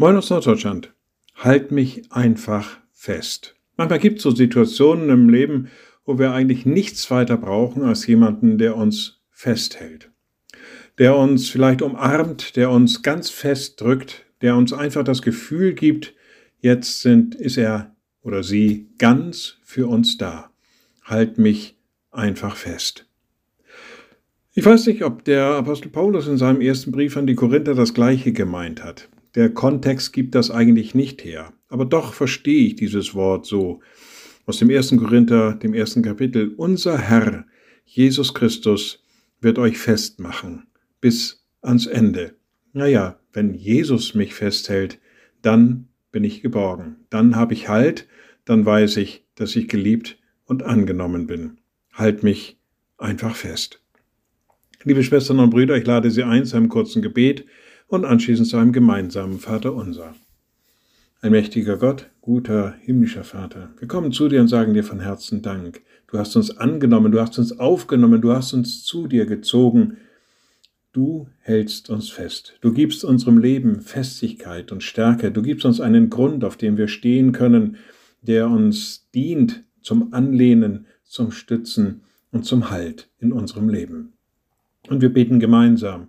Moin aus Norddeutschland. Halt mich einfach fest. Manchmal gibt es so Situationen im Leben, wo wir eigentlich nichts weiter brauchen als jemanden, der uns festhält. Der uns vielleicht umarmt, der uns ganz fest drückt, der uns einfach das Gefühl gibt, jetzt sind, ist er oder sie ganz für uns da. Halt mich einfach fest. Ich weiß nicht, ob der Apostel Paulus in seinem ersten Brief an die Korinther das gleiche gemeint hat. Der Kontext gibt das eigentlich nicht her. Aber doch verstehe ich dieses Wort so. Aus dem ersten Korinther, dem ersten Kapitel. Unser Herr, Jesus Christus, wird euch festmachen bis ans Ende. Naja, wenn Jesus mich festhält, dann bin ich geborgen. Dann habe ich Halt, dann weiß ich, dass ich geliebt und angenommen bin. Halt mich einfach fest. Liebe Schwestern und Brüder, ich lade Sie ein zu einem kurzen Gebet und anschließend zu einem gemeinsamen Vater unser. Ein mächtiger Gott, guter himmlischer Vater, wir kommen zu dir und sagen dir von Herzen Dank. Du hast uns angenommen, du hast uns aufgenommen, du hast uns zu dir gezogen. Du hältst uns fest. Du gibst unserem Leben Festigkeit und Stärke. Du gibst uns einen Grund, auf dem wir stehen können, der uns dient zum Anlehnen, zum Stützen und zum Halt in unserem Leben. Und wir beten gemeinsam,